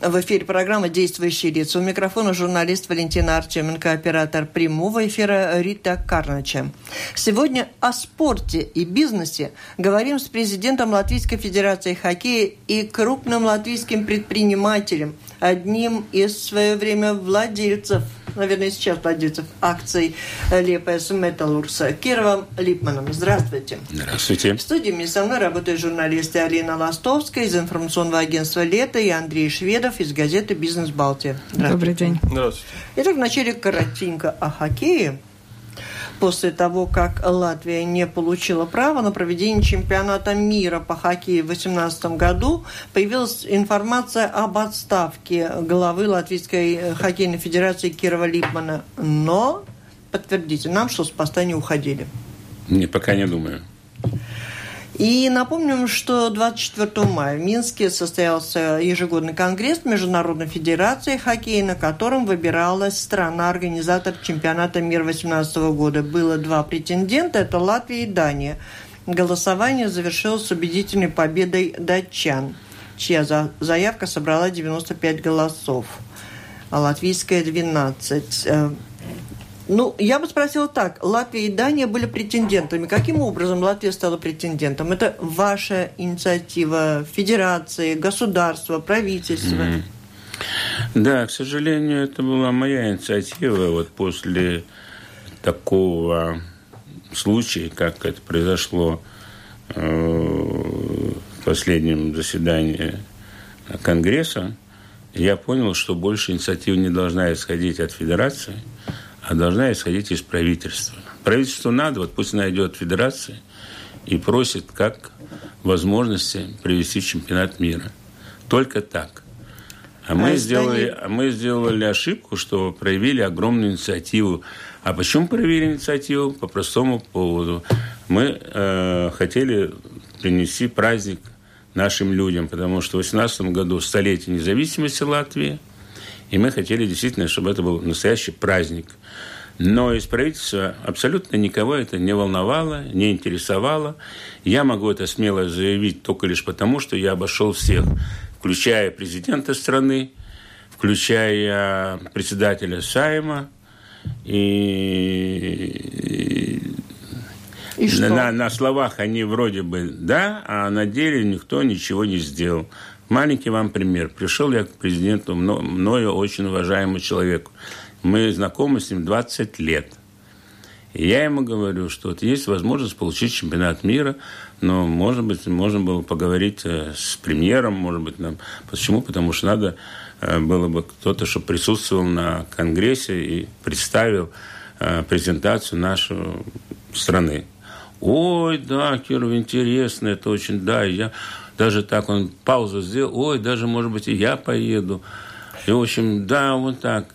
В эфире программа «Действующие лица». У микрофона журналист Валентина Артеменко, оператор прямого эфира Рита Карнача. Сегодня о спорте и бизнесе говорим с президентом Латвийской Федерации хоккея и крупным латвийским предпринимателем, одним из в свое время владельцев – наверное, сейчас владельцев акций Лепес Металлурса, Кировом Липманом. Здравствуйте. Здравствуйте. В студии мне со мной работают журналисты Алина Ластовская из информационного агентства «Лето» и Андрей Шведов из газеты «Бизнес Балтия». Добрый день. Здравствуйте. Итак, вначале коротенько о хоккее после того, как Латвия не получила право на проведение чемпионата мира по хоккею в 2018 году, появилась информация об отставке главы Латвийской хоккейной федерации Кирова Липмана. Но подтвердите нам, что с поста не уходили. Не, пока не думаю. И напомним, что 24 мая в Минске состоялся ежегодный конгресс Международной Федерации хоккея, на котором выбиралась страна-организатор чемпионата мира 2018 года. Было два претендента – это Латвия и Дания. Голосование завершилось убедительной победой датчан, чья заявка собрала 95 голосов, а латвийская – 12. Ну, я бы спросила так. Латвия и Дания были претендентами. Каким образом Латвия стала претендентом? Это ваша инициатива, федерации, государства, правительства? Mm-hmm. Да, к сожалению, это была моя инициатива. Вот после такого случая, как это произошло э, в последнем заседании Конгресса, я понял, что больше инициатива не должна исходить от Федерации – должна исходить из правительства. Правительству надо, вот пусть найдет федерация и просит как возможности провести чемпионат мира. Только так. А мы, а сделали, а мы сделали ошибку, что проявили огромную инициативу. А почему проявили инициативу? По простому поводу. Мы э, хотели принести праздник нашим людям, потому что в 2018 году столетие независимости Латвии – и мы хотели действительно, чтобы это был настоящий праздник. Но из правительства абсолютно никого это не волновало, не интересовало. Я могу это смело заявить только лишь потому, что я обошел всех, включая президента страны, включая председателя Сайма. И, и что? На, на словах они вроде бы да, а на деле никто ничего не сделал. Маленький вам пример. Пришел я к президенту, мною очень уважаемому человеку. Мы знакомы с ним 20 лет. И я ему говорю, что вот есть возможность получить чемпионат мира, но, может быть, можно было поговорить э, с премьером, может быть, нам... Почему? Потому что надо э, было бы кто-то, чтобы присутствовал на Конгрессе и представил э, презентацию нашей страны. Ой, да, Киров, интересно, это очень, да, я даже так он паузу сделал, ой, даже, может быть, и я поеду. И, в общем, да, вот так.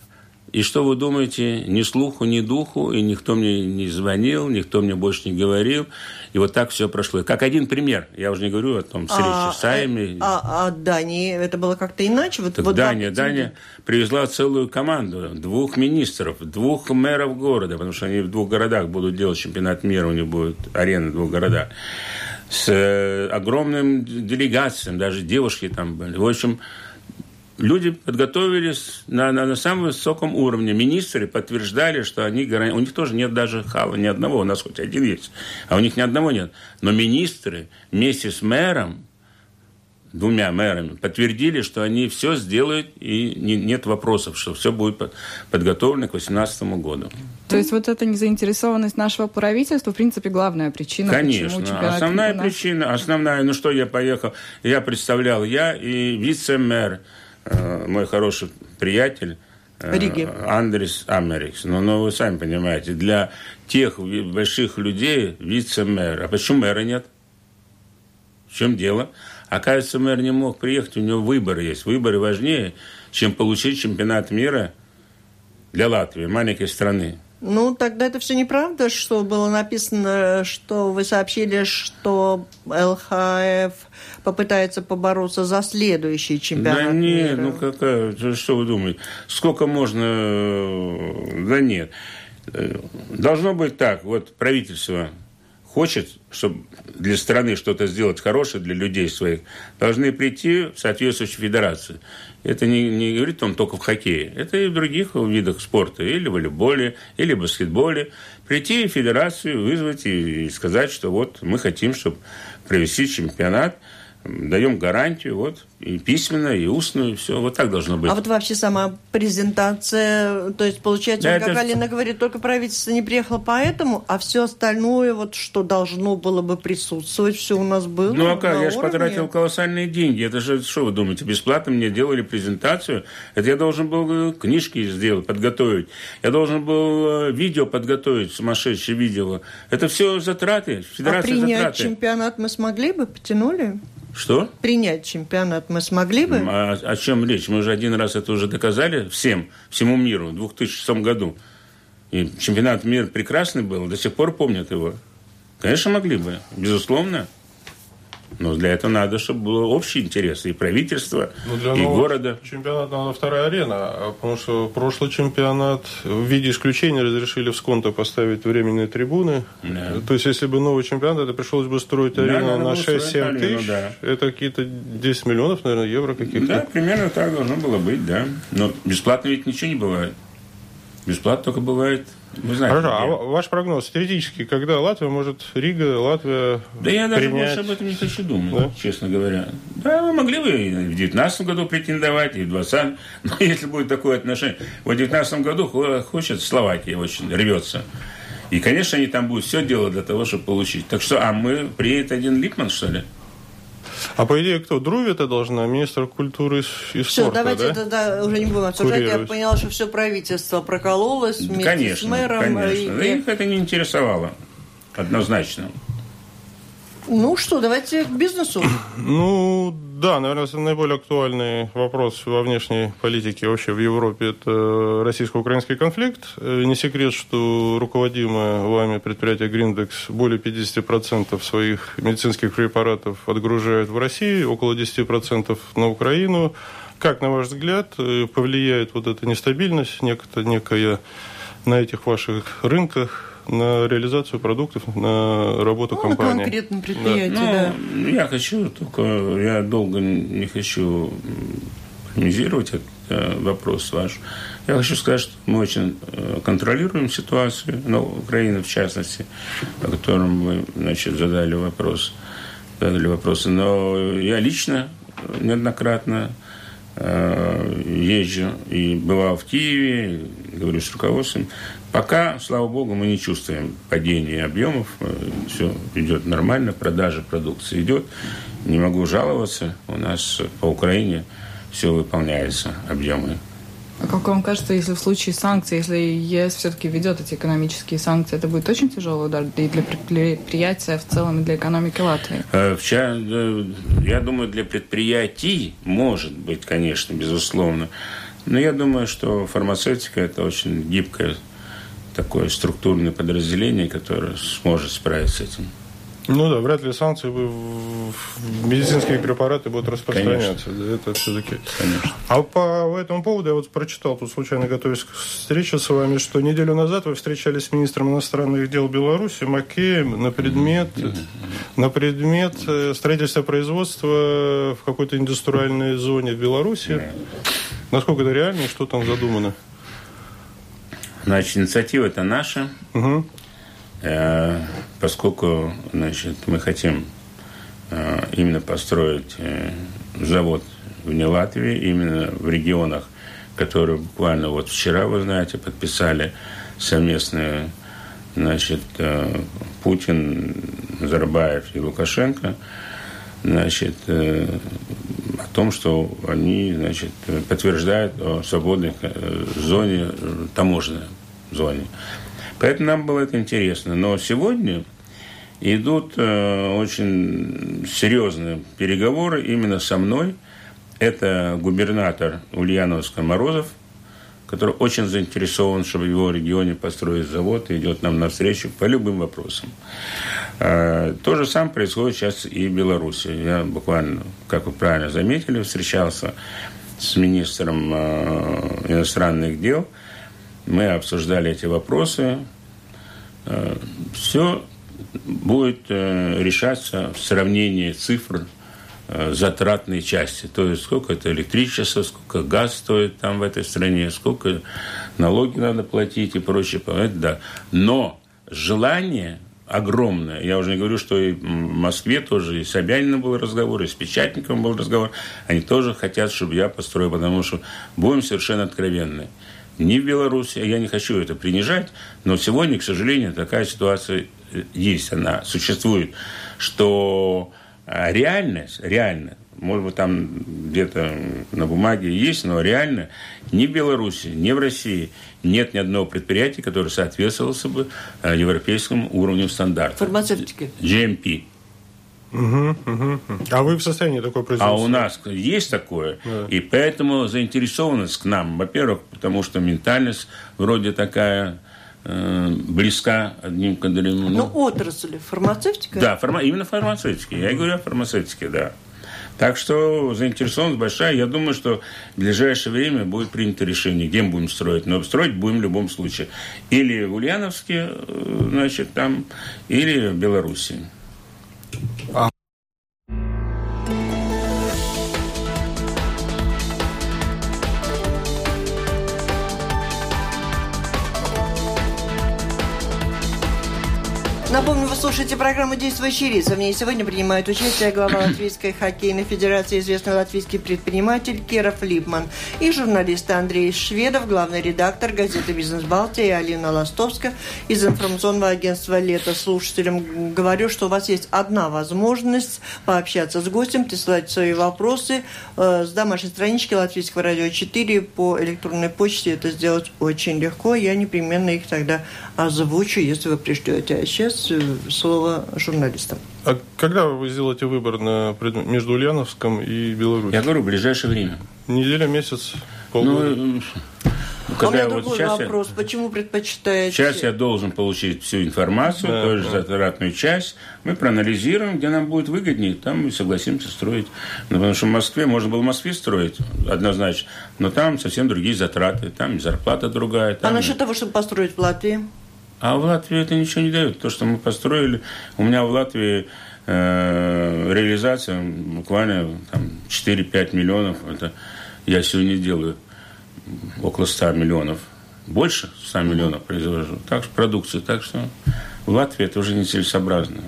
И что вы думаете, ни слуху, ни духу, и никто мне не звонил, никто мне больше не говорил. И вот так все прошло. Как один пример, я уже не говорю о том встрече а, с Саями. А, а Дании это было как-то иначе? Вот, так вот Дания, Дания привезла целую команду, двух министров, двух мэров города, потому что они в двух городах будут делать чемпионат мира, у них будет арена в двух городах с э, огромным делегацией, даже девушки там были. В общем, люди подготовились на, на, на самом высоком уровне. Министры подтверждали, что они у них тоже нет даже хала, ни одного, у нас хоть один есть, а у них ни одного нет. Но министры вместе с мэром двумя мэрами, подтвердили, что они все сделают, и не, нет вопросов, что все будет подготовлено к 2018 году. То есть вот эта незаинтересованность нашего правительства, в принципе, главная причина, Конечно. почему Основная причина, основная, ну что я поехал, я представлял, я и вице-мэр, э, мой хороший приятель, э, Риги. Андрес Америкс. Но, но вы сами понимаете, для тех больших людей вице-мэр. А почему мэра нет? В чем дело? Оказывается, мэр не мог приехать, у него выборы есть. Выборы важнее, чем получить чемпионат мира для Латвии, маленькой страны. Ну, тогда это все неправда, что было написано, что вы сообщили, что ЛХФ попытается побороться за следующий чемпионат Да нет, мира. ну какая, что вы думаете? Сколько можно... Да нет. Должно быть так, вот правительство хочет, чтобы для страны что-то сделать хорошее для людей своих, должны прийти в соответствующую федерацию. Это не, не говорит он только в хоккее. Это и в других видах спорта. Или в волейболе, или в баскетболе. Прийти в федерацию, вызвать и, и сказать, что вот мы хотим, чтобы провести чемпионат – даем гарантию, вот, и письменную, и устную, все, вот так должно быть. А вот вообще сама презентация, то есть получается, да, как это... Алина говорит, только правительство не приехало поэтому, а все остальное, вот, что должно было бы присутствовать, все у нас было Ну, а как, я же потратил колоссальные деньги, это же, что вы думаете, бесплатно мне делали презентацию, это я должен был книжки сделать, подготовить, я должен был э, видео подготовить, сумасшедшее видео, это все затраты, федерация а принять затраты. чемпионат мы смогли бы, потянули? Что? Принять чемпионат мы смогли бы? А, о чем речь? Мы же один раз это уже доказали всем, всему миру в 2006 году. И чемпионат мира прекрасный был, до сих пор помнят его. Конечно, могли бы, безусловно. Но для этого надо, чтобы был общий интерес и правительства, ну, для и города. Чемпионат надо вторая арена, а потому что прошлый чемпионат в виде исключения разрешили в Сконто поставить временные трибуны. Да. То есть, если бы новый чемпионат, это пришлось бы строить да, арену на 6-7 тысяч. Да. Это какие-то 10 миллионов, наверное, евро каких-то. Да, примерно так должно было быть, да. Но бесплатно ведь ничего не бывает. Бесплатно только бывает вы знаете, Хорошо, а ваш прогноз теоретически, когда Латвия может, Рига, Латвия Да я даже принять... больше об этом не хочу думать, да? честно говоря. Да, вы могли бы и в 2019 году претендовать, и в 2020, но если будет такое отношение. В 2019 году хочет Словакия очень рвется. И, конечно, они там будут все делать для того, чтобы получить. Так что, а мы приедет один Липман, что ли? А по идее кто? Друвита должна, министр культуры и спорта, Все, давайте да? тогда уже не будем обсуждать. Я поняла, что все правительство прокололось вместе конечно, с мэром. Конечно, и... их это не интересовало. Однозначно. Ну что, давайте к бизнесу. Ну, да, наверное, наиболее актуальный вопрос во внешней политике вообще в Европе – это российско-украинский конфликт. Э, не секрет, что руководимое вами предприятие «Гриндекс» более 50% своих медицинских препаратов отгружает в Россию, около 10% на Украину. Как, на ваш взгляд, э, повлияет вот эта нестабильность некая на этих ваших рынках на реализацию продуктов, на работу ну, компании. На конкретном предприятии, да. Ну, я хочу только, я долго не хочу полемизировать этот э, вопрос ваш. Я хочу сказать, что мы очень э, контролируем ситуацию, на Украине в частности, о котором вы значит, задали вопрос, задали вопросы. Но я лично неоднократно езжу и бывал в Киеве, говорю с руководством. Пока, слава богу, мы не чувствуем падения объемов. Э, Все идет нормально, продажа продукции идет. Не могу жаловаться. У нас по Украине все выполняется, объемы. А как вам кажется, если в случае санкций, если ЕС все-таки ведет эти экономические санкции, это будет очень тяжелый удар и для предприятия в целом, и для экономики Латвии? Э, э, я думаю, для предприятий может быть, конечно, безусловно. Но я думаю, что фармацевтика – это очень гибкая такое структурное подразделение, которое сможет справиться с этим. Ну да, вряд ли санкции в медицинские препараты будут распространяться. Конечно. Это все-таки. Конечно. А по этому поводу я вот прочитал, тут случайно готовясь к встрече с вами, что неделю назад вы встречались с министром иностранных дел Беларуси Макеем на предмет, на предмет э, строительства производства в какой-то индустриальной зоне в Беларуси. Насколько это реально и что там задумано? Значит, инициатива это наша, угу. Э, поскольку значит, мы хотим э, именно построить э, завод вне Латвии, именно в регионах, которые буквально вот вчера, вы знаете, подписали совместные значит, Путин, Зарбаев и Лукашенко, значит, о том, что они значит, подтверждают о свободной зоне, таможенной зоне. Поэтому нам было это интересно. Но сегодня идут э, очень серьезные переговоры именно со мной. Это губернатор Ульяновска Морозов, который очень заинтересован, чтобы в его регионе построить завод и идет нам навстречу по любым вопросам. Э, то же самое происходит сейчас и в Беларуси. Я буквально, как вы правильно заметили, встречался с министром э, иностранных дел. Мы обсуждали эти вопросы. Э, Все будет решаться в сравнении цифр затратной части. То есть, сколько это электричество, сколько газ стоит там в этой стране, сколько налоги надо платить и прочее. Да. Но желание огромная. Я уже не говорю, что и в Москве тоже и с Собяниным был разговор, и с Печатниковым был разговор. Они тоже хотят, чтобы я построил, потому что будем совершенно откровенны. Ни в Беларуси, я не хочу это принижать, но сегодня, к сожалению, такая ситуация э, есть, она существует, что а, реальность, реально, может быть, там где-то на бумаге есть, но реально ни в Беларуси, ни в России нет ни одного предприятия, которое соответствовало бы э, европейскому уровню стандартов. Фармацевтики. GMP. Угу, угу. А вы в состоянии такой производства? А у нас есть такое, да. и поэтому заинтересованность к нам, во-первых, потому что ментальность вроде такая э, близка одним к другому. Ну, отрасль фармацевтика? Да, фарма, именно фармацевтики. Я говорю о фармацевтике, да. Так что заинтересованность большая. Я думаю, что в ближайшее время будет принято решение, где мы будем строить. Но строить будем в любом случае. Или в Ульяновске, э, значит, там, или в Беларуси. А слушаете программу «Действующие лица». В ней сегодня принимает участие глава Латвийской хоккейной федерации, известный латвийский предприниматель Керов Липман и журналисты Андрей Шведов, главный редактор газеты «Бизнес Балтия» Алина Ластовска из информационного агентства «Лето». Слушателям говорю, что у вас есть одна возможность пообщаться с гостем, присылать свои вопросы э, с домашней странички Латвийского радио 4 по электронной почте. Это сделать очень легко. Я непременно их тогда озвучу, если вы пришлете. А сейчас слово журналистам. А когда вы сделаете выбор на, между Ульяновском и Беларусью? Я говорю, в ближайшее время. Неделя, месяц, полгода? Ну, ну, когда а у меня вот другой вопрос. Я, Почему предпочитаете? Сейчас я должен получить всю информацию, да, тоже да. затратную часть. Мы проанализируем, где нам будет выгоднее, там мы согласимся строить. Ну, потому что в Москве, можно было в Москве строить, однозначно, но там совсем другие затраты, там зарплата другая. Там... А насчет того, чтобы построить в Латвии? А в Латвии это ничего не дает. То, что мы построили, у меня в Латвии э, реализация буквально там, 4-5 миллионов. Это я сегодня делаю около 100 миллионов. Больше 100 миллионов произвожу. Так что продукцию. Так что в Латвии это уже нецелесообразно.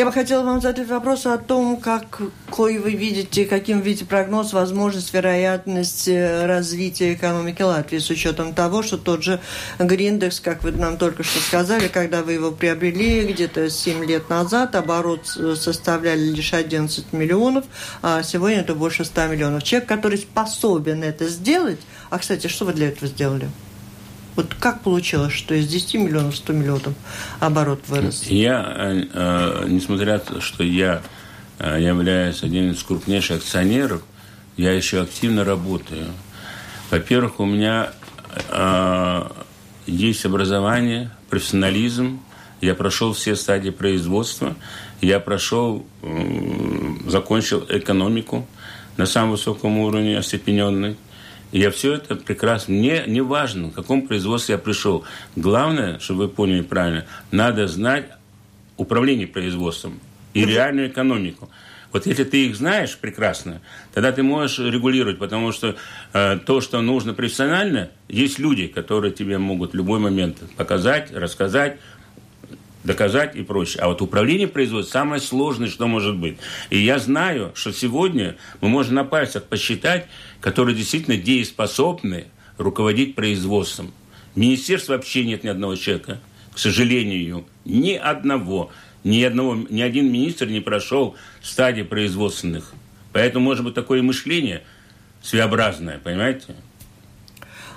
Я бы хотела вам задать вопрос о том, как, какой вы видите, каким видите прогноз, возможность, вероятность э, развития экономики Латвии с учетом того, что тот же Гриндекс, как вы нам только что сказали, когда вы его приобрели где-то 7 лет назад, оборот составляли лишь 11 миллионов, а сегодня это больше 100 миллионов. Человек, который способен это сделать, а, кстати, что вы для этого сделали? Вот как получилось, что из 10 миллионов 100 миллионов оборот вырос? Я, э, э, несмотря на то, что я э, являюсь одним из крупнейших акционеров, я еще активно работаю. Во-первых, у меня есть образование, профессионализм, я прошел все стадии производства, я прошел, закончил экономику на самом высоком уровне, остепененный. Я все это прекрасно. Мне не важно, в каком производстве я пришел. Главное, чтобы вы поняли правильно, надо знать управление производством и реальную экономику. Вот если ты их знаешь прекрасно, тогда ты можешь регулировать, потому что э, то, что нужно профессионально, есть люди, которые тебе могут в любой момент показать, рассказать, доказать и прочее. А вот управление производством самое сложное, что может быть. И я знаю, что сегодня мы можем на пальцах посчитать, которые действительно дееспособны руководить производством. В министерстве вообще нет ни одного человека, к сожалению, ни одного. Ни, одного, ни один министр не прошел стадии производственных. Поэтому может быть такое мышление своеобразное, понимаете?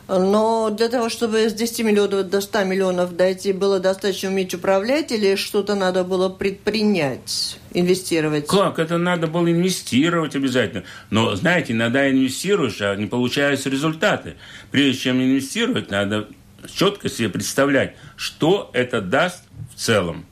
Но для того, чтобы с 10 миллионов до 100 миллионов дойти, было достаточно уметь управлять или что-то надо было предпринять, инвестировать? Как? Это надо было инвестировать обязательно. Но, знаете, иногда инвестируешь, а не получаются результаты. Прежде чем инвестировать, надо четко себе представлять, что это даст в целом.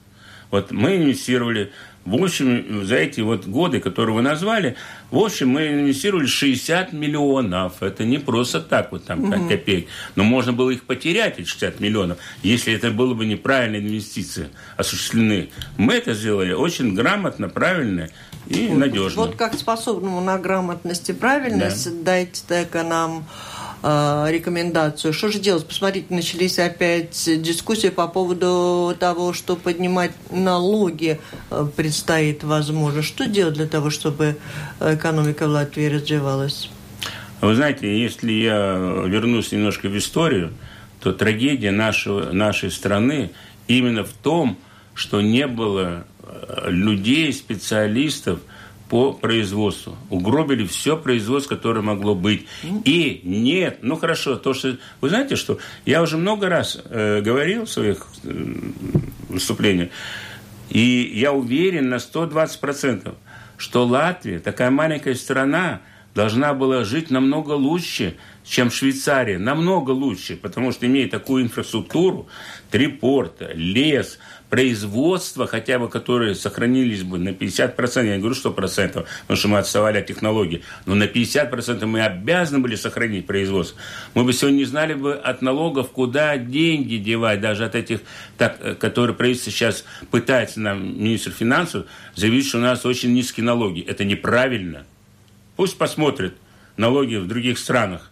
Вот мы инвестировали в общем, за эти вот годы, которые вы назвали, в общем, мы инвестировали 60 миллионов. Это не просто так вот там угу. копеек. Но можно было их потерять, эти 60 миллионов, если это было бы неправильные инвестиции осуществлены. Мы это сделали очень грамотно, правильно и надежно. Вот как способному на грамотность и правильность да. дайте только нам Э, рекомендацию. Что же делать? Посмотрите, начались опять дискуссии по поводу того, что поднимать налоги э, предстоит возможно. Что делать для того, чтобы экономика в Латвии развивалась? Вы знаете, если я вернусь немножко в историю, то трагедия нашего, нашей страны именно в том, что не было э, людей, специалистов, по производству. Угробили все производство, которое могло быть. И нет, ну хорошо, то, что... Вы знаете, что я уже много раз э, говорил в своих э, выступлениях, и я уверен на 120%, что Латвия, такая маленькая страна, должна была жить намного лучше, чем Швейцария. Намного лучше, потому что имеет такую инфраструктуру, три порта, лес, производства, хотя бы которые сохранились бы на 50%, я не говорю 100%, потому что мы отставали от технологий, но на 50% мы обязаны были сохранить производство. Мы бы сегодня не знали бы от налогов, куда деньги девать, даже от этих, так, э, которые правительство сейчас пытается нам, министр финансов, заявить, что у нас очень низкие налоги. Это неправильно. Пусть посмотрят налоги в других странах.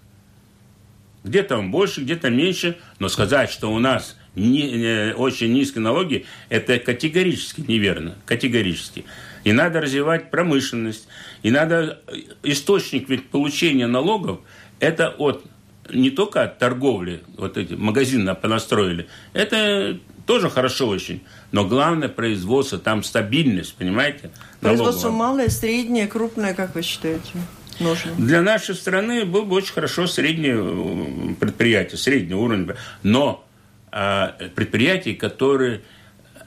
Где-то он больше, где-то меньше, но сказать, что у нас не, очень низкие налоги, это категорически неверно. Категорически. И надо развивать промышленность. И надо... Источник ведь получения налогов – это от не только от торговли, вот эти магазины понастроили, это тоже хорошо очень. Но главное производство, там стабильность, понимаете? Производство малое, среднее, крупное, как вы считаете? Нужно. Для нашей страны было бы очень хорошо среднее э, предприятие, средний уровень. Но предприятий, которые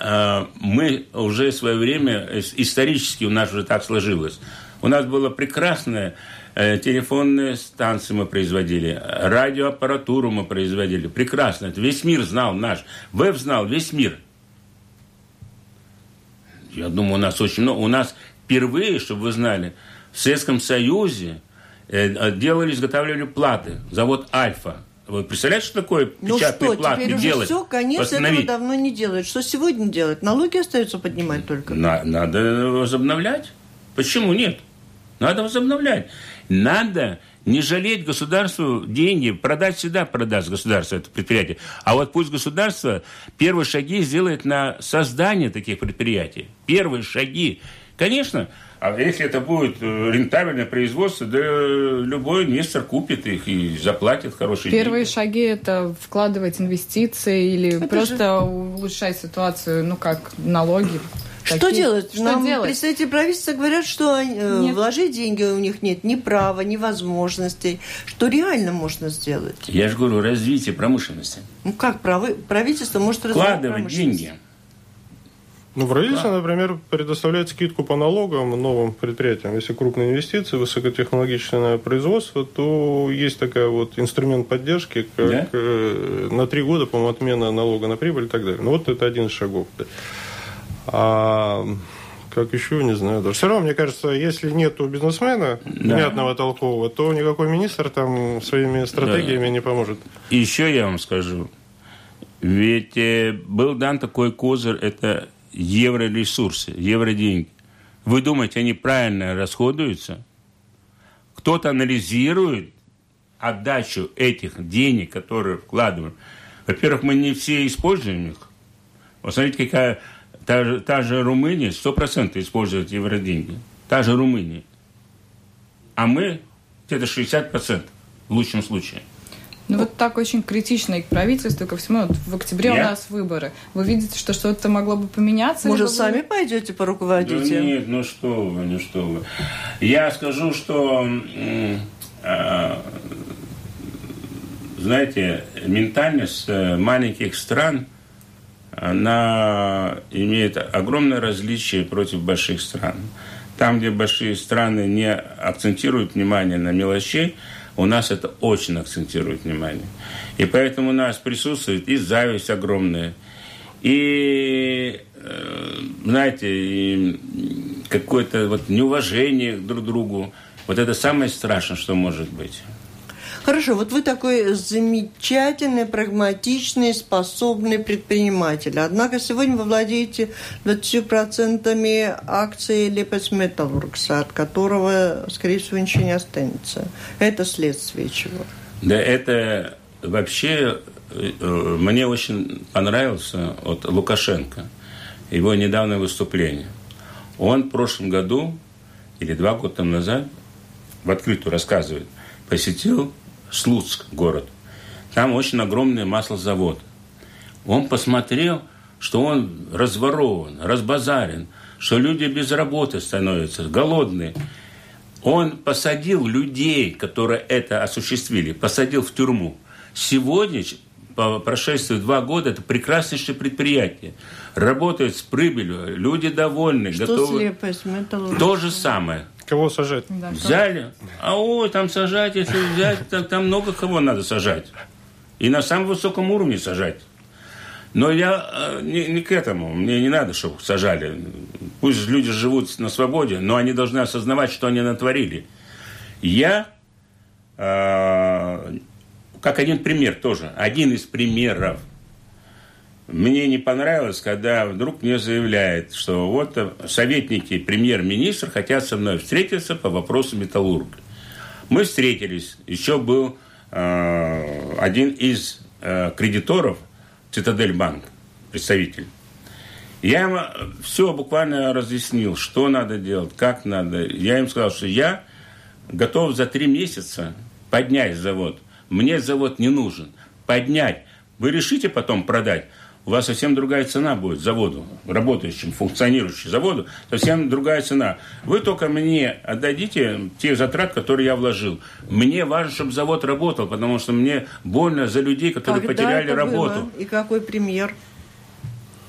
а, мы уже в свое время, исторически у нас уже так сложилось. У нас было прекрасное э, телефонные станции мы производили, радиоаппаратуру мы производили. Прекрасно. Это весь мир знал наш. Веб знал весь мир. Я думаю, у нас очень много. У нас впервые, чтобы вы знали, в Советском Союзе э, делали, изготавливали платы. Завод «Альфа». Вы представляете, что такое ну печатные что, платы теперь делать? Уже все, конечно, этого давно не делают. Что сегодня делать? Налоги остаются поднимать только. На, надо возобновлять. Почему нет? Надо возобновлять. Надо не жалеть государству деньги, продать всегда продаст государство это предприятие. А вот пусть государство первые шаги сделает на создание таких предприятий. Первые шаги. Конечно, а если это будет э, рентабельное производство, да любой инвестор купит их и заплатит хорошие Первые деньги. шаги – это вкладывать инвестиции или это просто же... улучшать ситуацию, ну как налоги. Что такие. делать? Что Нам делать? представители правительства говорят, что э, вложить деньги у них нет ни права, ни возможностей. Что реально можно сделать? Я же говорю, развитие промышленности. Ну как правительство может развивать Вкладывать деньги. Ну, правительство, да. например, предоставляет скидку по налогам новым предприятиям. Если крупные инвестиции, высокотехнологичное производство, то есть такая вот инструмент поддержки, как да? э, на три года, по-моему, отмена налога на прибыль и так далее. Ну, вот это один из шагов. Да. А как еще, не знаю. Даже. Все равно, мне кажется, если нет у бизнесмена да. внятного толкового, то никакой министр там своими стратегиями да. не поможет. Еще я вам скажу. Ведь э, был дан такой козырь, это евроресурсы, евроденьги. Вы думаете, они правильно расходуются? Кто-то анализирует отдачу этих денег, которые вкладываем. Во-первых, мы не все используем их. Посмотрите, какая та же, та же Румыния 100% использует евроденьги. Та же Румыния. А мы где-то 60% в лучшем случае. Ну вот так очень критично и к правительству, и ко всему. Вот в октябре Я? у нас выборы. Вы видите, что что-то могло бы поменяться? Может, сами вы... пойдете по руководить? Да нет, ну что вы, ну что вы. Я скажу, что э, знаете, ментальность э, маленьких стран, она имеет огромное различие против больших стран. Там, где большие страны не акцентируют внимание на мелочей, у нас это очень акцентирует внимание. И поэтому у нас присутствует и зависть огромная, и, э, знаете, какое-то вот неуважение друг к другу. Вот это самое страшное, что может быть. Хорошо, вот вы такой замечательный, прагматичный, способный предприниматель. Однако сегодня вы владеете 20% акций Лепес Металлургс, от которого, скорее всего, ничего не останется. Это следствие чего? Да, это вообще э, мне очень понравился от Лукашенко его недавнее выступление. Он в прошлом году или два года назад в открытую рассказывает, посетил Слуцк город. Там очень огромный маслозавод. Он посмотрел, что он разворован, разбазарен, что люди без работы становятся, голодные. Он посадил людей, которые это осуществили, посадил в тюрьму. Сегодня, по прошествии два года, это прекраснейшее предприятие. Работает с прибылью, люди довольны, что готовы. Слепость, То же самое. Кого сажать? Да, Взяли, а ой, там сажать, если взять, так там много кого надо сажать. И на самом высоком уровне сажать. Но я э, не, не к этому. Мне не надо, чтобы сажали. Пусть люди живут на свободе, но они должны осознавать, что они натворили. Я, э, как один пример тоже, один из примеров – мне не понравилось, когда вдруг мне заявляет, что вот советники премьер-министра хотят со мной встретиться по вопросу металлурга. Мы встретились. Еще был э, один из э, кредиторов Цитадель Банк, представитель. Я им все буквально разъяснил, что надо делать, как надо. Я им сказал, что я готов за три месяца поднять завод. Мне завод не нужен. Поднять. Вы решите потом продать у вас совсем другая цена будет заводу, работающему, функционирующему заводу, совсем другая цена. Вы только мне отдадите те затраты, которые я вложил. Мне важно, чтобы завод работал, потому что мне больно за людей, которые Когда потеряли это работу. Было? И какой премьер?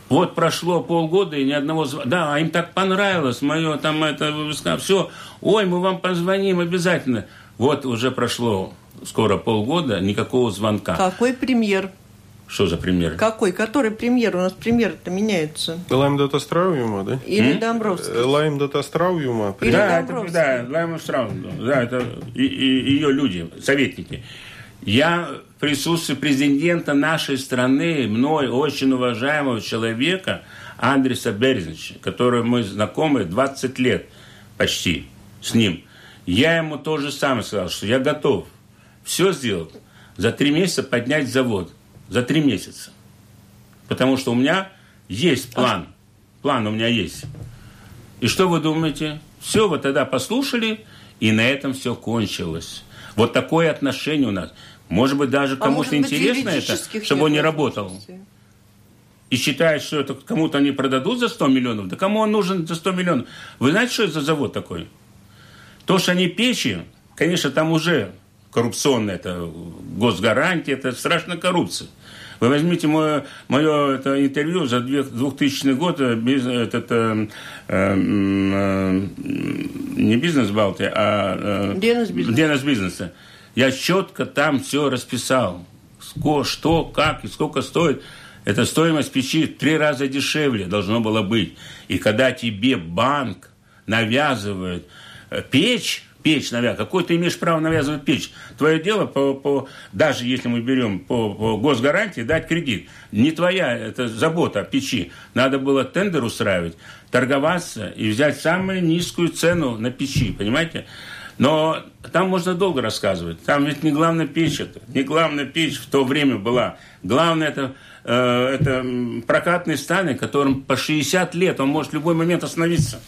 Вот прошло полгода и ни одного звонка. Да, им так понравилось мое там это, все. Ой, мы вам позвоним обязательно. Вот уже прошло скоро полгода, никакого звонка. Какой премьер? Что за премьер? Какой? Который премьер? У нас премьер-то меняется. Лайм Дата Страуюма, да? Или Домбровский? Лайм Дата Страуюма. Или да, это, Домбровский. да, Лайма Страус, да, это и, и- ее люди, советники. Я в присутствии президента нашей страны, мной очень уважаемого человека Андреса Берзича, который мы знакомы 20 лет почти с ним. Я ему то же самое сказал, что я готов все сделать, за три месяца поднять завод. За три месяца. Потому что у меня есть план. План у меня есть. И что вы думаете? Все, вы тогда послушали, и на этом все кончилось. Вот такое отношение у нас. Может быть, даже А кому-то быть, интересно это, чтобы он не работал. И считает, что это кому-то они продадут за 100 миллионов. Да кому он нужен за 100 миллионов? Вы знаете, что это за завод такой? То, что они печи, конечно, там уже коррупционная, это госгарантия, это страшная коррупция. Вы возьмите мое, мое это интервью за две- 2000 год, э, без, этот, э, э, э, не бизнес Балти, а э, Денис бизнес. Бизнеса. Я четко там все расписал. Что, как и сколько стоит. Это стоимость печи в три раза дешевле должно было быть. И когда тебе банк навязывает э, печь, печь навязывает, какой ты имеешь право навязывать печь? Твое дело, по, по, даже если мы берем по, по госгарантии, дать кредит. Не твоя это забота о печи. Надо было тендер устраивать, торговаться и взять самую низкую цену на печи, понимаете? Но там можно долго рассказывать. Там ведь не главная печь это. Не главная печь в то время была. Главное это, э, это прокатный станы, которым по 60 лет он может в любой момент остановиться.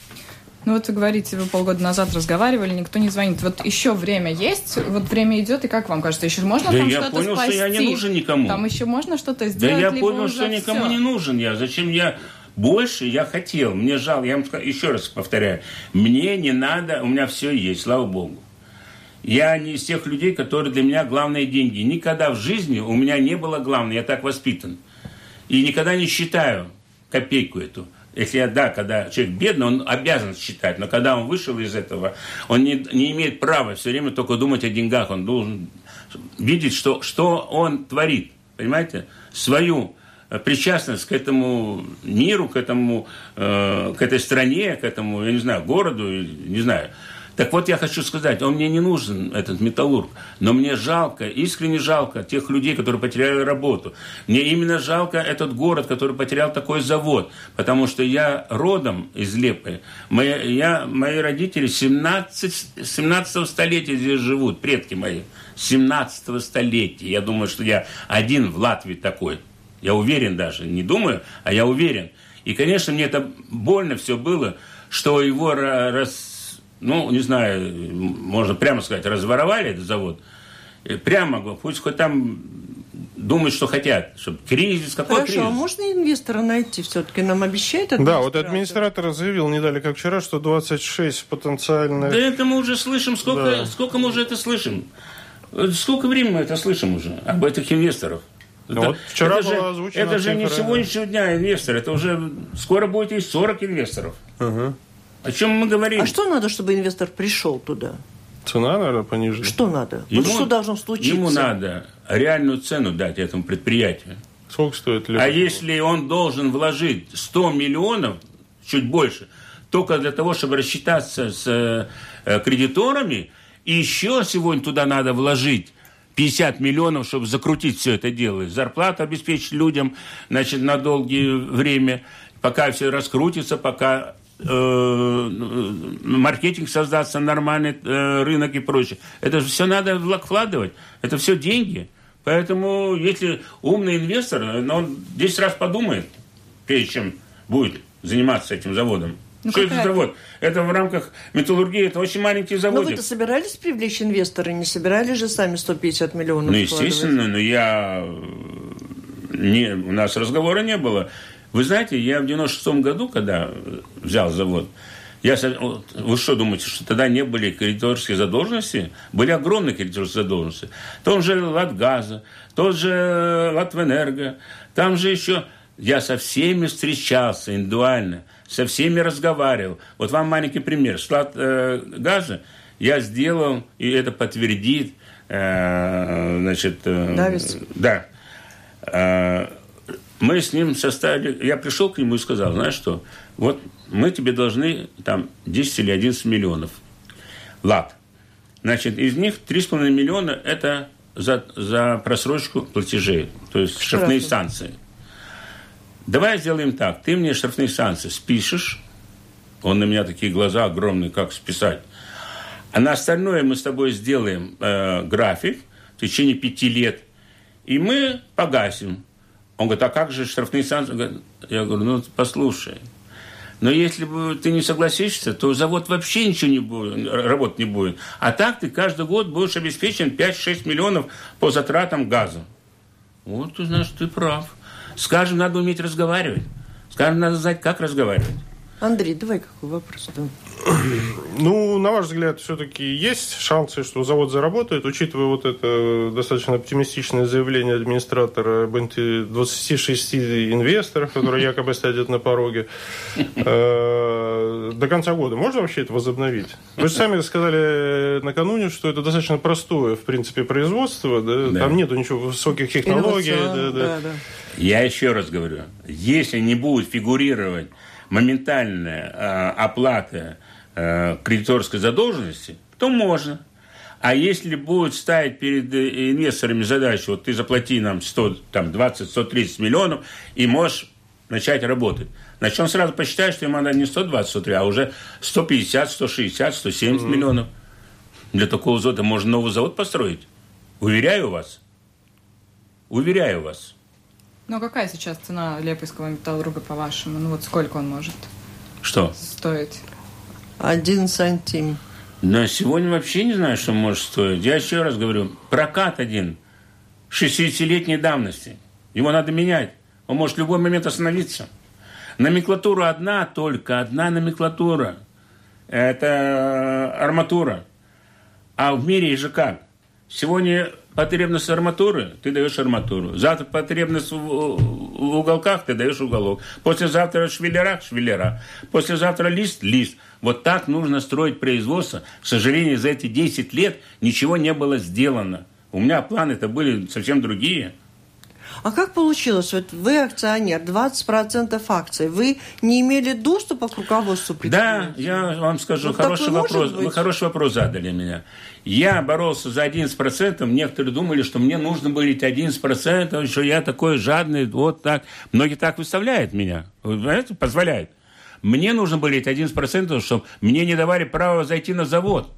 Ну вот вы говорите, вы полгода назад разговаривали, никто не звонит. Вот еще время есть, вот время идет, и как вам кажется, еще можно Да там я что-то понял, что спасти? я не нужен никому. Там еще можно что-то Да сделать, я либо понял, что никому не нужен я. Зачем я больше я хотел. Мне жал, я вам ска- еще раз повторяю, мне не надо, у меня все есть, слава богу. Я не из тех людей, которые для меня главные деньги. Никогда в жизни у меня не было главного, я так воспитан. И никогда не считаю копейку эту. Если да, когда человек бедный, он обязан считать, но когда он вышел из этого, он не, не имеет права все время только думать о деньгах, он должен видеть, что, что он творит, понимаете, свою э, причастность к этому миру, к этому, э, к этой стране, к этому, я не знаю, городу, не знаю. Так вот, я хочу сказать, он мне не нужен, этот металлург, но мне жалко, искренне жалко тех людей, которые потеряли работу. Мне именно жалко этот город, который потерял такой завод, потому что я родом из Лепы. Мои, я, мои родители 17, 17 столетия здесь живут, предки мои. 17 столетия. Я думаю, что я один в Латвии такой. Я уверен даже, не думаю, а я уверен. И, конечно, мне это больно все было, что его рас ну, не знаю, можно прямо сказать, разворовали этот завод, прямо, пусть хоть там думают, что хотят, чтобы кризис, какой Хорошо, кризис? а можно инвестора найти все-таки? Нам обещает Да, вот администратор заявил не дали как вчера, что 26 потенциальных... Да это мы уже слышим, сколько, да. сколько мы уже это слышим? Сколько времени мы это слышим уже об этих инвесторах? Ну, это, вот вчера это же, Это же не сегодняшнего дня инвестор, это уже скоро будет и 40 инвесторов. Угу. О чем мы говорим? А что надо, чтобы инвестор пришел туда? Цена, наверное, пониже. Что надо? Ему, вот что должно случиться? Ему надо реальную цену дать этому предприятию. Сколько стоит лет? А если он должен вложить 100 миллионов, чуть больше, только для того, чтобы рассчитаться с э, кредиторами, и еще сегодня туда надо вложить 50 миллионов, чтобы закрутить все это дело. Зарплату обеспечить людям значит, на долгое время, пока все раскрутится, пока Э, маркетинг создаться, нормальный э, рынок и прочее. Это же все надо вкладывать. Это все деньги. Поэтому, если умный инвестор, он 10 раз подумает, прежде чем будет заниматься этим заводом. Ну, что это завод? Это в рамках металлургии, это очень маленький завод. Но вы-то собирались привлечь инвестора? Не собирались же сами 150 миллионов Ну, естественно, но я... Не, у нас разговора не было. Вы знаете, я в 96 году, когда взял завод, я, вы что думаете, что тогда не были кредиторские задолженности? Были огромные кредиторские задолженности. Тот же Латгаза, тот же Латвэнерго, там же еще... Я со всеми встречался индивидуально, со всеми разговаривал. Вот вам маленький пример. С Латгаза я сделал, и это подтвердит, э, значит... Э, Давис. Да. Мы с ним составили, я пришел к нему и сказал, знаешь что, вот мы тебе должны там 10 или 11 миллионов лат. Значит, из них 3,5 миллиона – это за, за просрочку платежей, то есть штрафные санкции. Давай сделаем так. Ты мне штрафные санкции спишешь. Он на меня такие глаза огромные, как списать. А на остальное мы с тобой сделаем э, график в течение пяти лет. И мы погасим. Он говорит, а как же штрафные санкции? Я говорю, ну, послушай, но если бы ты не согласишься, то завод вообще ничего не будет, работать не будет. А так ты каждый год будешь обеспечен 5-6 миллионов по затратам газа. Вот, ты знаешь, ты прав. Скажем, надо уметь разговаривать. Скажем, надо знать, как разговаривать. Андрей, давай какой вопрос? Да. Ну, на ваш взгляд, все-таки есть шансы, что завод заработает, учитывая вот это достаточно оптимистичное заявление администратора об 26 инвесторов, которые якобы стоят на пороге. Э, до конца года можно вообще это возобновить? Вы же сами сказали накануне, что это достаточно простое, в принципе, производство, да? Да. там нету ничего высоких технологий. Да, да. Да, Я еще раз говорю, если не будет фигурировать моментальная э, оплата э, кредиторской задолженности, то можно. А если будет ставить перед э, инвесторами задачу, вот ты заплати нам 100, там, 20-130 миллионов, и можешь начать работать. Значит, он сразу посчитает, что ему надо не 120, 103, а уже 150, 160, 170 mm-hmm. миллионов. Для такого завода можно новый завод построить. Уверяю вас. Уверяю вас. Ну, какая сейчас цена лепойского металлурга, по-вашему? Ну, вот сколько он может Что? стоить? Один сантим. На сегодня вообще не знаю, что может стоить. Я еще раз говорю, прокат один 60-летней давности. Его надо менять. Он может в любой момент остановиться. Номенклатура одна только, одна номенклатура. Это арматура. А в мире же как? Сегодня потребность арматуры, ты даешь арматуру. Завтра потребность в, в уголках, ты даешь уголок. Послезавтра швеллера, швеллера. Послезавтра лист, лист. Вот так нужно строить производство. К сожалению, за эти 10 лет ничего не было сделано. У меня планы-то были совсем другие. А как получилось? Вот вы акционер, 20% акций. Вы не имели доступа к руководству предприятия? Да, я вам скажу, вот хороший вопрос. Вы хороший вопрос задали меня. Я боролся за 11%. Некоторые думали, что мне нужно быть 11%, что я такой жадный, вот так. Многие так выставляют меня. Вы знаете, позволяют. Мне нужно было 11%, чтобы мне не давали права зайти на завод.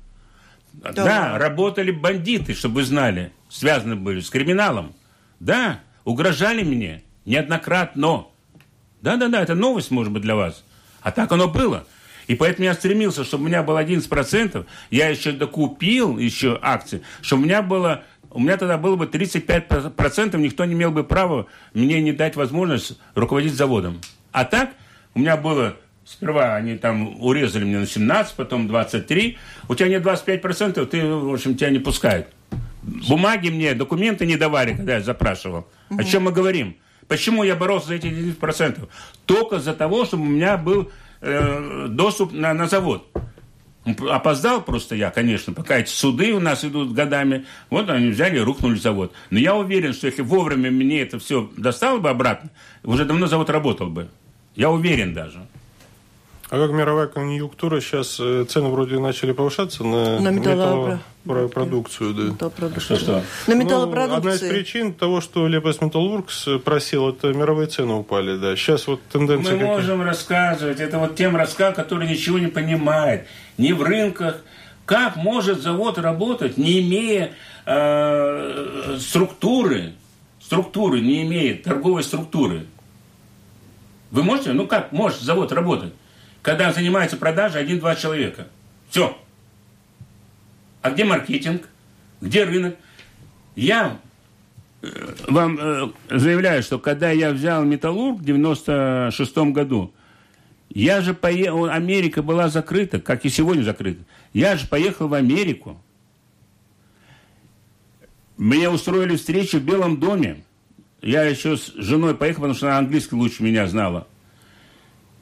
Да. да, работали бандиты, чтобы вы знали. Связаны были с криминалом. Да, угрожали мне неоднократно. Да-да-да, это новость, может быть, для вас. А так оно было. И поэтому я стремился, чтобы у меня было 11%, я еще докупил еще акции, чтобы у меня было у меня тогда было бы 35%, никто не имел бы права мне не дать возможность руководить заводом. А так у меня было, сперва они там урезали мне на 17, потом 23, у тебя нет 25%, ты, в общем, тебя не пускают. Бумаги мне, документы не давали, когда я запрашивал. Угу. О чем мы говорим? Почему я боролся за эти 10%? Только за того, чтобы у меня был э, доступ на, на завод. Опоздал просто я, конечно, пока эти суды у нас идут годами. Вот они взяли и рухнули завод. Но я уверен, что если вовремя мне это все достало бы обратно, уже давно завод работал бы. Я уверен даже. А как мировая конъюнктура, сейчас э, цены вроде начали повышаться на, на металлопродукцию. Да. Металлопродукцию. Что, что? На металлопродукцию. Ну, одна из причин того, что Лепес Металлургс просил, это мировые цены упали. Да. Сейчас вот тенденция... Мы какие? можем рассказывать. Это вот тем рассказ, который ничего не понимает. Ни в рынках. Как может завод работать, не имея э, структуры, структуры, не имея торговой структуры? Вы можете? Ну как может завод работать? Когда занимается продажей один-два человека. Все. А где маркетинг? Где рынок? Я э, вам э, заявляю, что когда я взял Металлург в 96 году, я же поехал, Америка была закрыта, как и сегодня закрыта. Я же поехал в Америку. Мне устроили встречу в Белом доме. Я еще с женой поехал, потому что она английский лучше меня знала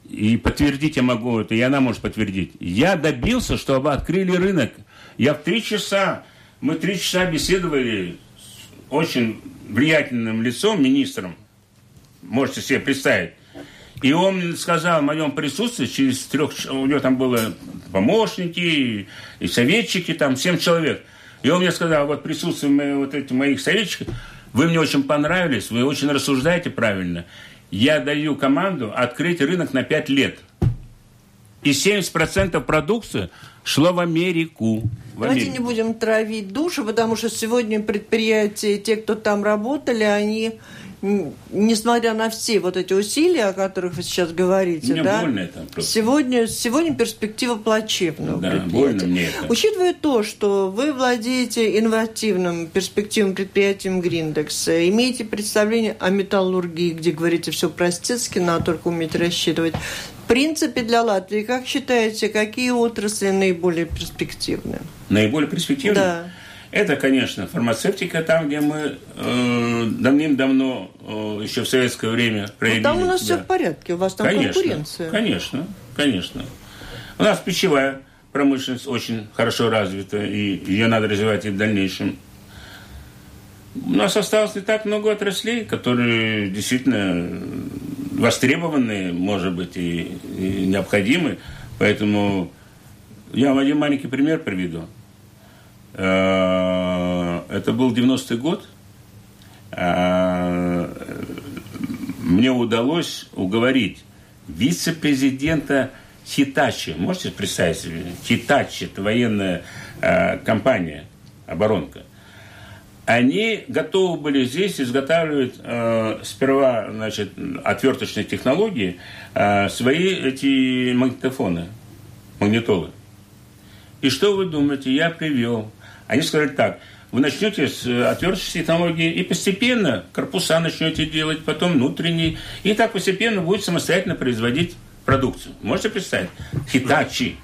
и подтвердить я могу это, и она может подтвердить. Я добился, чтобы открыли рынок. Я в три часа, мы три часа беседовали с очень влиятельным лицом, министром, можете себе представить. И он сказал в моем присутствии, через трех, у него там было помощники и советчики, там семь человек. И он мне сказал, вот присутствие вот этих моих советчиков, вы мне очень понравились, вы очень рассуждаете правильно я даю команду открыть рынок на 5 лет. И 70% продукции шло в Америку. В Давайте не будем травить душу, потому что сегодня предприятия, те, кто там работали, они несмотря на все вот эти усилия, о которых вы сейчас говорите, мне да, больно это просто. Сегодня, сегодня перспектива плачевная. Да, больно мне это. Учитывая то, что вы владеете инновативным перспективным предприятием Гриндекс, имеете представление о металлургии, где говорите все простецки, надо только уметь рассчитывать. В принципе, для Латвии, как считаете, какие отрасли наиболее перспективные? Наиболее перспективные? Да. Это, конечно, фармацевтика, там, где мы э, давным-давно, э, еще в советское время проявили. Ну, там у нас да. все в порядке, у вас там конечно, конкуренция. Конечно, конечно. У нас пищевая промышленность очень хорошо развита, и ее надо развивать и в дальнейшем. У нас осталось не так много отраслей, которые действительно востребованы, может быть, и, и необходимы. Поэтому я вам один маленький пример приведу. Э, это был 90-й год. Э, мне удалось уговорить вице-президента Хитачи. Можете представить себе? Хитачи – это военная э, компания, оборонка. Они готовы были здесь изготавливать э, сперва значит, отверточные технологии, э, свои эти магнитофоны, магнитолы. И что вы думаете? Я привел они сказали так, вы начнете с э, отверточной технологии и постепенно корпуса начнете делать, потом внутренние, и так постепенно будет самостоятельно производить продукцию. Можете представить? Хитачи.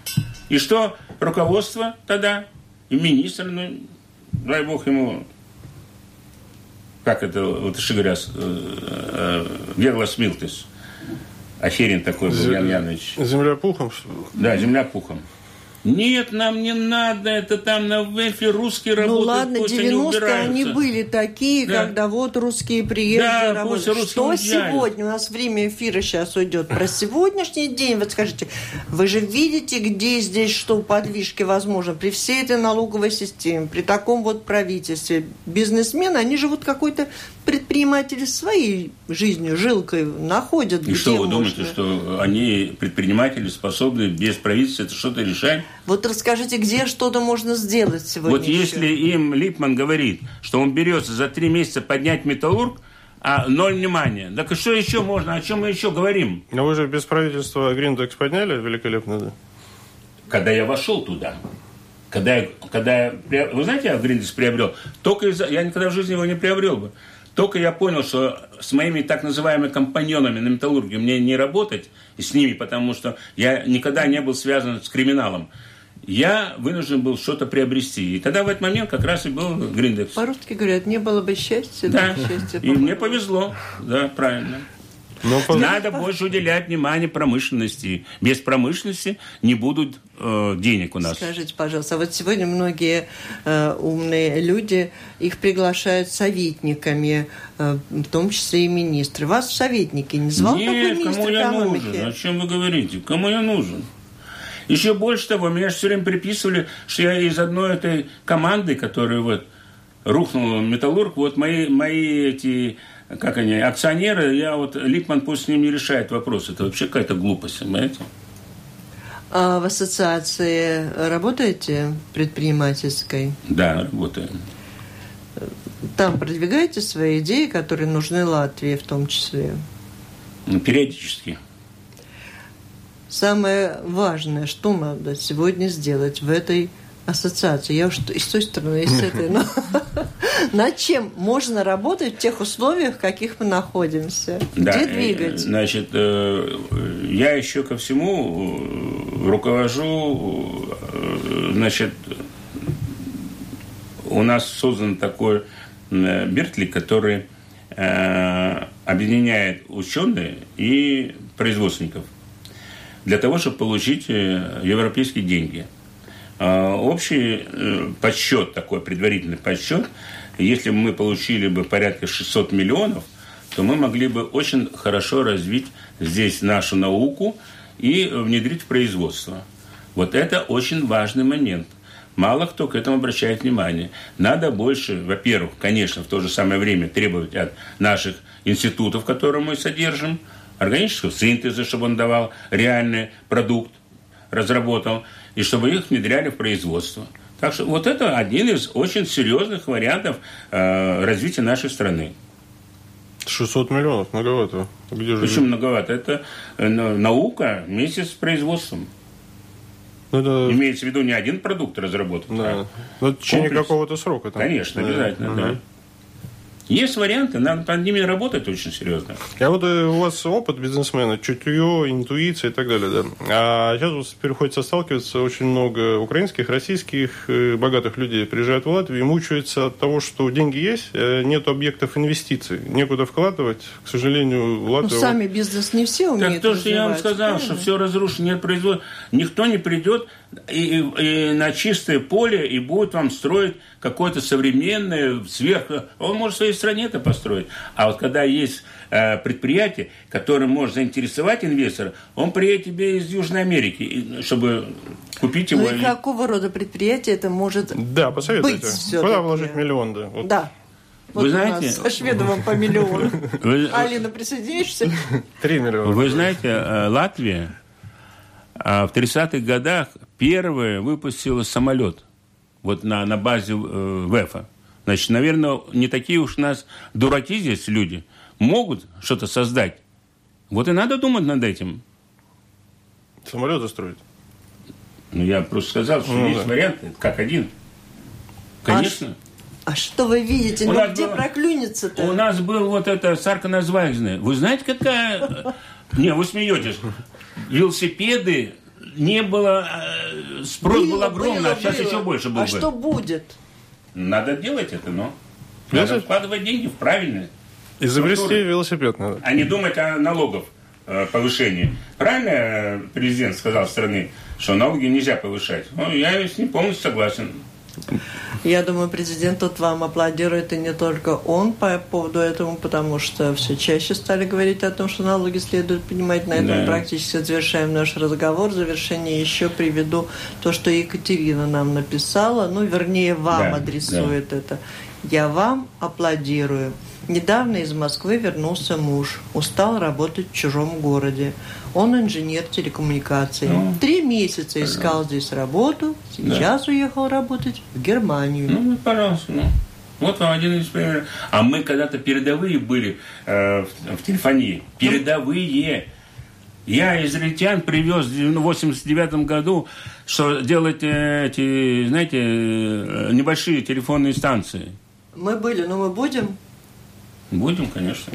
И что руководство тогда? и министр, ну, дай бог ему, как это, вот говорят, Верлас Милтес. Аферин такой был, Ян Янович. Земля пухом? Да, земля пухом. Нет, нам не надо, это там на ВЭФе русские ну, работают, Ну ладно, 90-е они были такие, да. когда вот русские приезжие да, работают. Что уезжают. сегодня? У нас время эфира сейчас уйдет. Про сегодняшний день, вот скажите, вы же видите, где здесь что подвижки возможно при всей этой налоговой системе, при таком вот правительстве. Бизнесмены, они живут какой-то предприниматели своей жизнью, жилкой находят. И что вы можно. думаете, что они, предприниматели, способны без правительства это что-то решать? Вот расскажите, где что-то можно сделать сегодня Вот еще? если им Липман говорит, что он берется за три месяца поднять металлург, а ноль внимания. Так и что еще можно? О чем мы еще говорим? Но вы же без правительства Гриндекс подняли великолепно, да? Когда я вошел туда, когда я, когда я, вы знаете, я Гриндекс приобрел, только из-за, я никогда в жизни его не приобрел бы. Только я понял, что с моими так называемыми компаньонами на металлургии мне не работать с ними, потому что я никогда не был связан с криминалом. Я вынужден был что-то приобрести. И тогда в этот момент как раз и был Гриндекс. По-русски говорят, не было бы счастья, да. счастья. И мне повезло, да, правильно. Но ну, Надо больше уделять внимание промышленности. Без промышленности не будут э, денег у нас. Скажите, пожалуйста, вот сегодня многие э, умные люди, их приглашают советниками, э, в том числе и министры. Вас в советники не звал Нет, такой министр кому я нужен? О чем вы говорите? Кому я нужен? Еще больше того, меня все время приписывали, что я из одной этой команды, которая вот рухнула металлург, вот мои, мои эти как они, акционеры, я вот, Липман пусть с ним не решает вопрос. Это вообще какая-то глупость, понимаете? А в ассоциации работаете предпринимательской? Да, работаем. Там продвигаете свои идеи, которые нужны Латвии в том числе? Ну, периодически. Самое важное, что надо сегодня сделать в этой ассоциации. Я уж и с той стороны, и с этой. Но над чем можно работать в тех условиях, в каких мы находимся? Да, Где двигать? Значит, э, я еще ко всему э, руковожу, э, значит, у нас создан такой Бертли, который объединяет ученых и производственников для того, чтобы получить европейские деньги – а, общий э, подсчет, такой предварительный подсчет, если бы мы получили бы порядка 600 миллионов, то мы могли бы очень хорошо развить здесь нашу науку и внедрить в производство. Вот это очень важный момент. Мало кто к этому обращает внимание. Надо больше, во-первых, конечно, в то же самое время требовать от наших институтов, которые мы содержим, органического синтеза, чтобы он давал реальный продукт, разработал – и чтобы их внедряли в производство. Так что вот это один из очень серьезных вариантов э, развития нашей страны. 600 миллионов, многовато. Где же Почему многовато? Это э, наука вместе с производством. Ну, это... Имеется в виду не один продукт разработан. Да. А Но в течение какого-то срока. Там. Конечно, обязательно, да. да. Есть варианты, надо над ними работать очень серьезно. А вот э, у вас опыт бизнесмена, чутье, интуиция и так далее, да. А сейчас вот приходится сталкиваться очень много украинских, российских э, богатых людей приезжают в Латвию и мучаются от того, что деньги есть, э, нет объектов инвестиций, некуда вкладывать. К сожалению, Латвия... Ну, сами бизнес не все умеют Так то, что я вам сказал, правильно? что все разрушено, нет производства. Никто не придет и, и, на чистое поле и будет вам строить какое-то современное, сверх... Он может в своей стране это построить. А вот когда есть э, предприятие, которое может заинтересовать инвестора, он приедет тебе из Южной Америки, чтобы купить его. Ну и какого рода предприятие это может Да, посоветуйте. Быть Куда вложить миллион, да? Вот. Да. Вот Вы знаете, со Шведовым по миллиону. Алина, присоединишься? Три миллиона. Вы знаете, э, Латвия а в 30-х годах первая выпустила самолет вот на, на базе э, ВЭФа. Значит, наверное, не такие уж у нас дураки здесь люди. Могут что-то создать. Вот и надо думать над этим. Самолет застроить? Ну, я просто сказал, что ну, есть да. варианты, как один. Конечно. А, а что вы видите? У ну, где был, проклюнется-то? У нас был вот это Сарканазвайзная. Вы знаете, какая... Не, вы смеетесь велосипеды не было э, спрос Было, был огромный, было, а сейчас было. еще больше был А бы. что будет? Надо делать это, но Я надо вкладывать деньги в правильное. Изобрести Структуры. велосипед надо. а не думать о налогов э, повышении. Правильно э, президент сказал страны, что налоги нельзя повышать? Ну, я с ним полностью согласен. Я думаю, президент тут вам аплодирует, и не только он по поводу этого, потому что все чаще стали говорить о том, что налоги следует поднимать. На этом Да. практически завершаем наш разговор. В завершение еще приведу то, что Екатерина нам написала, ну, вернее, вам Да, адресует это. Я вам аплодирую. Недавно из Москвы вернулся муж. Устал работать в чужом городе. Он инженер телекоммуникаций. Ну, Три месяца искал здесь работу. Сейчас уехал работать в Германию. Ну, пожалуйста, ну. Вот вам один из примеров. А мы когда-то передовые были э, в, в телефонии. Передовые. Я израильтян привез в 89 году, что делать э, эти, знаете, э, небольшие телефонные станции. Мы были, но мы будем. Будем, конечно.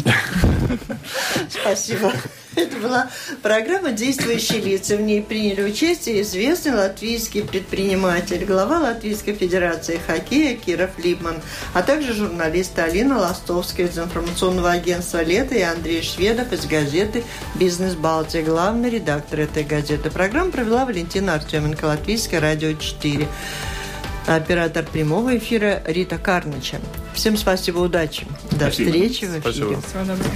Спасибо. Это была программа «Действующие лица». В ней приняли участие известный латвийский предприниматель, глава Латвийской Федерации хоккея Киров Липман, а также журналисты Алина Ластовская из информационного агентства «Лето» и Андрей Шведов из газеты «Бизнес Балтия», главный редактор этой газеты. Программу провела Валентина Артеменко, Латвийское радио 4. Оператор прямого эфира Рита Карнича. Всем спасибо, удачи. До Спасибо. встречи в эфире. Спасибо. Всего доброго.